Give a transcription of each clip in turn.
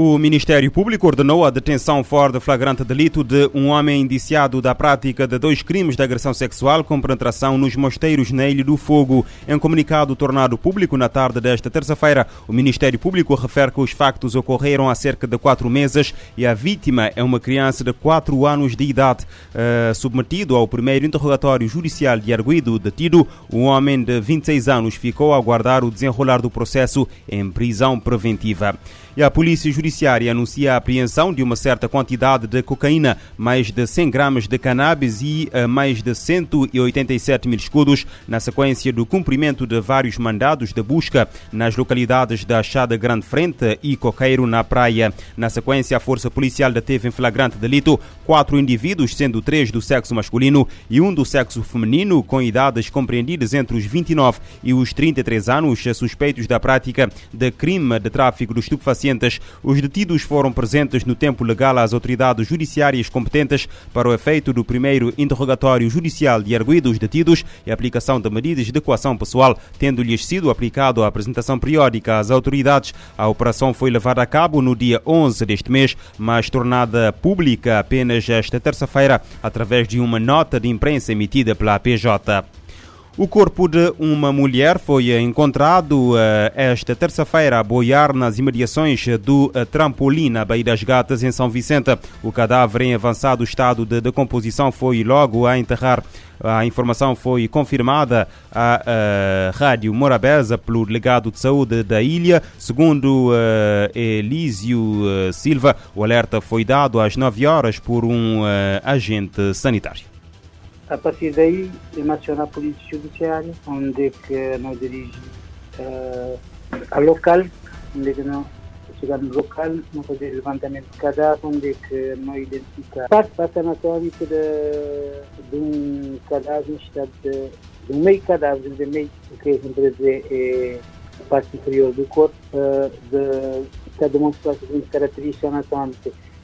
O Ministério Público ordenou a detenção fora de flagrante delito de um homem indiciado da prática de dois crimes de agressão sexual com penetração nos mosteiros na Ilha do Fogo. Em comunicado tornado público na tarde desta terça-feira, o Ministério Público refere que os factos ocorreram há cerca de quatro meses e a vítima é uma criança de quatro anos de idade. Uh, submetido ao primeiro interrogatório judicial de arguido detido, o homem de 26 anos ficou a aguardar o desenrolar do processo em prisão preventiva. E a Polícia Judiciária anuncia a apreensão de uma certa quantidade de cocaína, mais de 100 gramas de cannabis e uh, mais de 187 mil escudos, na sequência do cumprimento de vários mandados de busca nas localidades da Chada Grande Frente e Coqueiro, na praia. Na sequência, a Força Policial deteve em flagrante delito quatro indivíduos, sendo três do sexo masculino e um do sexo feminino, com idades compreendidas entre os 29 e os 33 anos, suspeitos da prática de crime de tráfico de estupefacientes os detidos foram presentes no tempo legal às autoridades judiciárias competentes para o efeito do primeiro interrogatório judicial de arguidos detidos e aplicação de medidas de coação pessoal, tendo-lhes sido aplicado a apresentação periódica às autoridades. A operação foi levada a cabo no dia 11 deste mês, mas tornada pública apenas esta terça-feira através de uma nota de imprensa emitida pela PJ. O corpo de uma mulher foi encontrado uh, esta terça-feira a boiar nas imediações do uh, trampolim na Baía das Gatas, em São Vicente. O cadáver em avançado estado de decomposição foi logo a enterrar. A informação foi confirmada à uh, Rádio Morabeza pelo delegado de saúde da ilha. Segundo uh, Elísio Silva, o alerta foi dado às 9 horas por um agente sanitário. A partir daí, aciona a Polícia Judiciária, onde é que nós dirige uh, a local, onde é que nós chegamos no local, nós fazemos levantamento de cadáver, onde é que nós identificamos parte, anatómica de, de um cadáver em estado de, de um meio cadáver, de meio, o que a gente dizer é a parte inferior do corpo, uh, de, está demonstrado de característica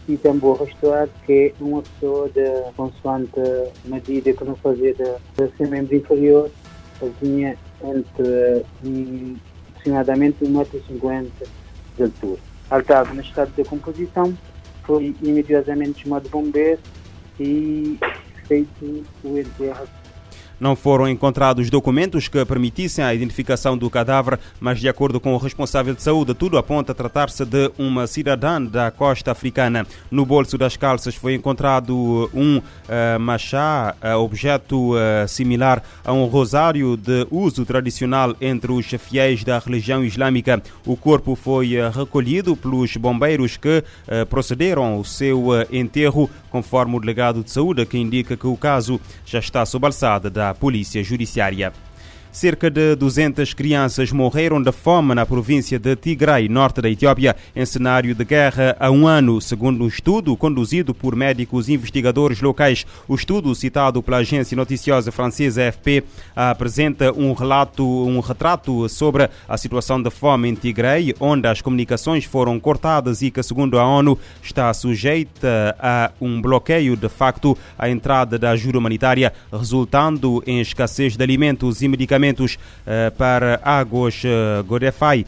e também restaurar que uma pessoa de consoante medida que não fazia de, de ser membro inferior tinha entre um, aproximadamente 1,50m de altura. Ela estava no estado de decomposição, foi imediatamente chamado bombeiro e feito o enterro não foram encontrados documentos que permitissem a identificação do cadáver, mas, de acordo com o responsável de saúde, tudo aponta a tratar-se de uma cidadã da costa africana. No bolso das calças foi encontrado um uh, machá, uh, objeto uh, similar a um rosário de uso tradicional entre os fiéis da religião islâmica. O corpo foi recolhido pelos bombeiros que procederam ao seu enterro, conforme o delegado de saúde, que indica que o caso já está sob alçada da Polícia Judiciária. Cerca de 200 crianças morreram de fome na província de Tigray, norte da Etiópia, em cenário de guerra há um ano, segundo um estudo conduzido por médicos investigadores locais. O estudo, citado pela agência noticiosa francesa AFP, apresenta um relato, um retrato sobre a situação de fome em Tigray, onde as comunicações foram cortadas e que, segundo a ONU, está sujeita a um bloqueio de facto à entrada da ajuda humanitária, resultando em escassez de alimentos e medicamentos eh, para Águas eh, Godefai,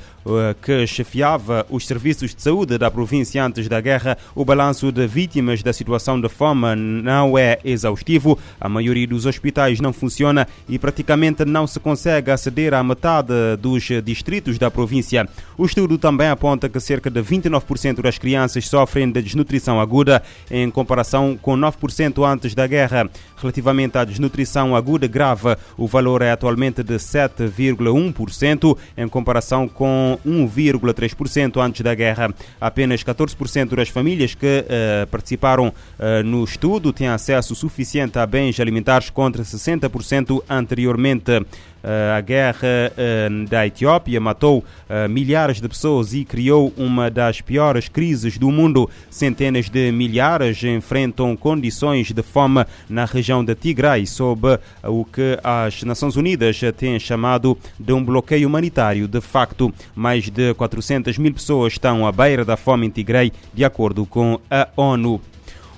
que chefiava os serviços de saúde da província antes da guerra, o balanço de vítimas da situação de fome não é exaustivo. A maioria dos hospitais não funciona e praticamente não se consegue aceder à metade dos distritos da província. O estudo também aponta que cerca de 29% das crianças sofrem de desnutrição aguda, em comparação com 9% antes da guerra. Relativamente à desnutrição aguda grave, o valor é atualmente de 7,1% em comparação com 1,3% antes da guerra. Apenas 14% das famílias que uh, participaram uh, no estudo têm acesso suficiente a bens alimentares contra 60% anteriormente. Eh, a guerra eh, da Etiópia matou eh, milhares de pessoas e criou uma das piores crises do mundo. Centenas de milhares enfrentam condições de fome na região de Tigray, sob o que as Nações Unidas têm chamado de um bloqueio humanitário. De facto, mais de 400 mil pessoas estão à beira da fome em Tigray, de acordo com a ONU.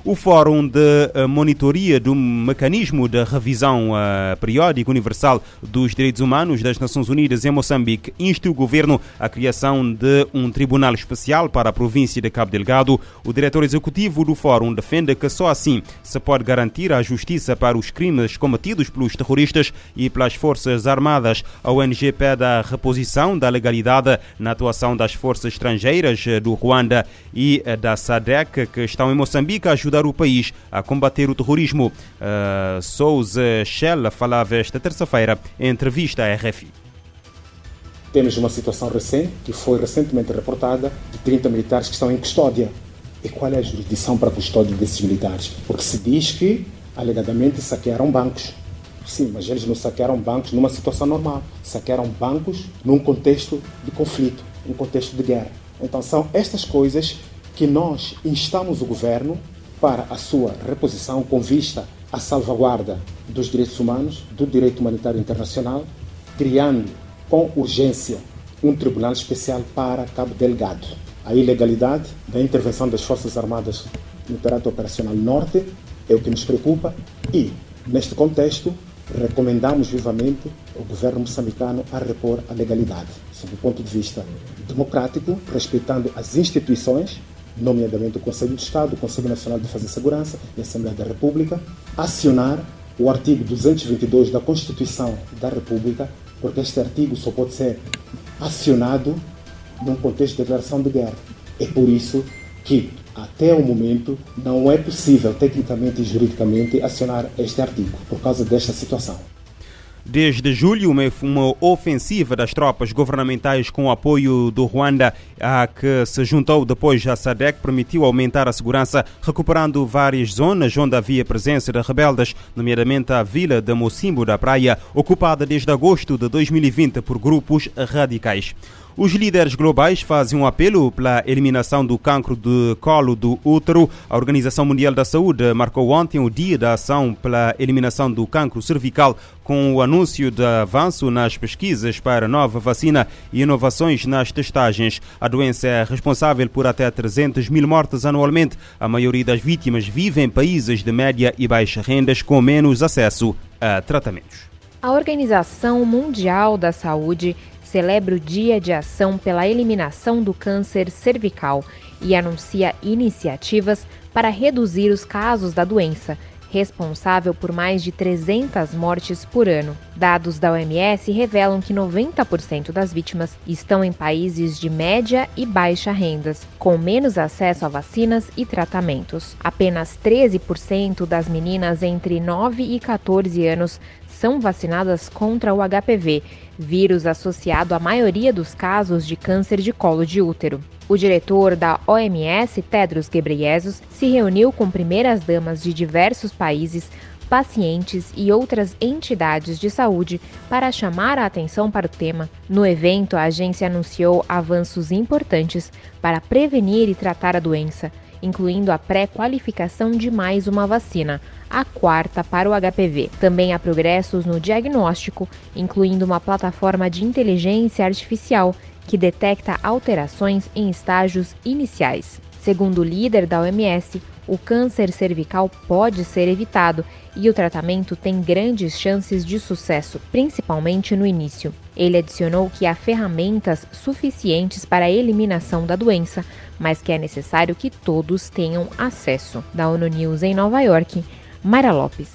O Fórum de eh, Monitoria do Mecanismo de Revisão uh, Periódica Universal dos Direitos Humanos das Nações Unidas em Moçambique insta o governo à criação de um tribunal especial para a província de Cabo Delgado. O diretor executivo do Fórum defende que só assim se pode garantir a justiça para os crimes cometidos pelos terroristas e pelas Forças Armadas. A ONG pede a reposição da legalidade na atuação das forças estrangeiras do Ruanda e da SADEC que estão em Moçambique a ajudar o país a combater o terrorismo. Uh, Souza Shell falava esta terça-feira em entrevista à RFI. Temos uma situação recente, que foi recentemente reportada, de 30 militares que estão em custódia. E qual é a jurisdição para a custódia desses militares? Porque se diz que, alegadamente, saquearam bancos. Sim, mas eles não saquearam bancos numa situação normal. Saquearam bancos num contexto de conflito, num contexto de guerra. Então são estas coisas que nós instamos o governo para a sua reposição com vista à salvaguarda dos direitos humanos, do direito humanitário internacional, criando com urgência um tribunal especial para Cabo Delgado. A ilegalidade da intervenção das Forças Armadas no Teatro Operacional Norte é o que nos preocupa e, neste contexto, recomendamos vivamente o governo moçambicano a repor a legalidade, sob o ponto de vista democrático, respeitando as instituições, nomeadamente o Conselho de Estado, o Conselho Nacional de Defesa e Segurança e a Assembleia da República, acionar o artigo 222 da Constituição da República, porque este artigo só pode ser acionado num contexto de declaração de guerra. É por isso que, até o momento, não é possível, tecnicamente e juridicamente, acionar este artigo, por causa desta situação. Desde julho, uma, ofensiva das tropas governamentais com o apoio do Ruanda, a que se juntou depois à SADEC, permitiu aumentar a segurança, recuperando várias zonas onde havia presença de rebeldes, nomeadamente a vila de Mocimbo da Praia, ocupada desde agosto de 2020 por grupos radicais. Os líderes globais fazem um apelo pela eliminação do cancro de colo do útero. A Organização Mundial da Saúde marcou ontem o dia da ação pela eliminação do cancro cervical com o anúncio de avanço nas pesquisas para nova vacina e inovações nas testagens. A doença é responsável por até 300 mil mortes anualmente. A maioria das vítimas vive em países de média e baixa rendas com menos acesso a tratamentos. A Organização Mundial da Saúde celebra o Dia de Ação pela Eliminação do Câncer Cervical e anuncia iniciativas para reduzir os casos da doença, responsável por mais de 300 mortes por ano. Dados da OMS revelam que 90% das vítimas estão em países de média e baixa rendas, com menos acesso a vacinas e tratamentos. Apenas 13% das meninas entre 9 e 14 anos são vacinadas contra o HPV, vírus associado à maioria dos casos de câncer de colo de útero. O diretor da OMS, Tedros Ghebreyesus, se reuniu com primeiras damas de diversos países, pacientes e outras entidades de saúde para chamar a atenção para o tema. No evento, a agência anunciou avanços importantes para prevenir e tratar a doença incluindo a pré-qualificação de mais uma vacina, a quarta para o HPV. Também há progressos no diagnóstico, incluindo uma plataforma de inteligência artificial que detecta alterações em estágios iniciais. Segundo o líder da OMS, o câncer cervical pode ser evitado e o tratamento tem grandes chances de sucesso, principalmente no início. Ele adicionou que há ferramentas suficientes para a eliminação da doença, mas que é necessário que todos tenham acesso. Da ONU News em Nova York, Mayra Lopes.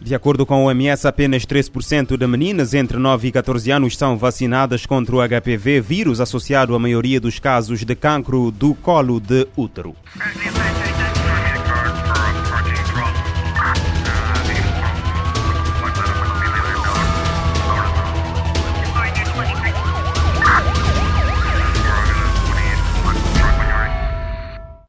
De acordo com o OMS, apenas 3% de meninas entre 9 e 14 anos são vacinadas contra o HPV, vírus associado à maioria dos casos de cancro do colo de útero.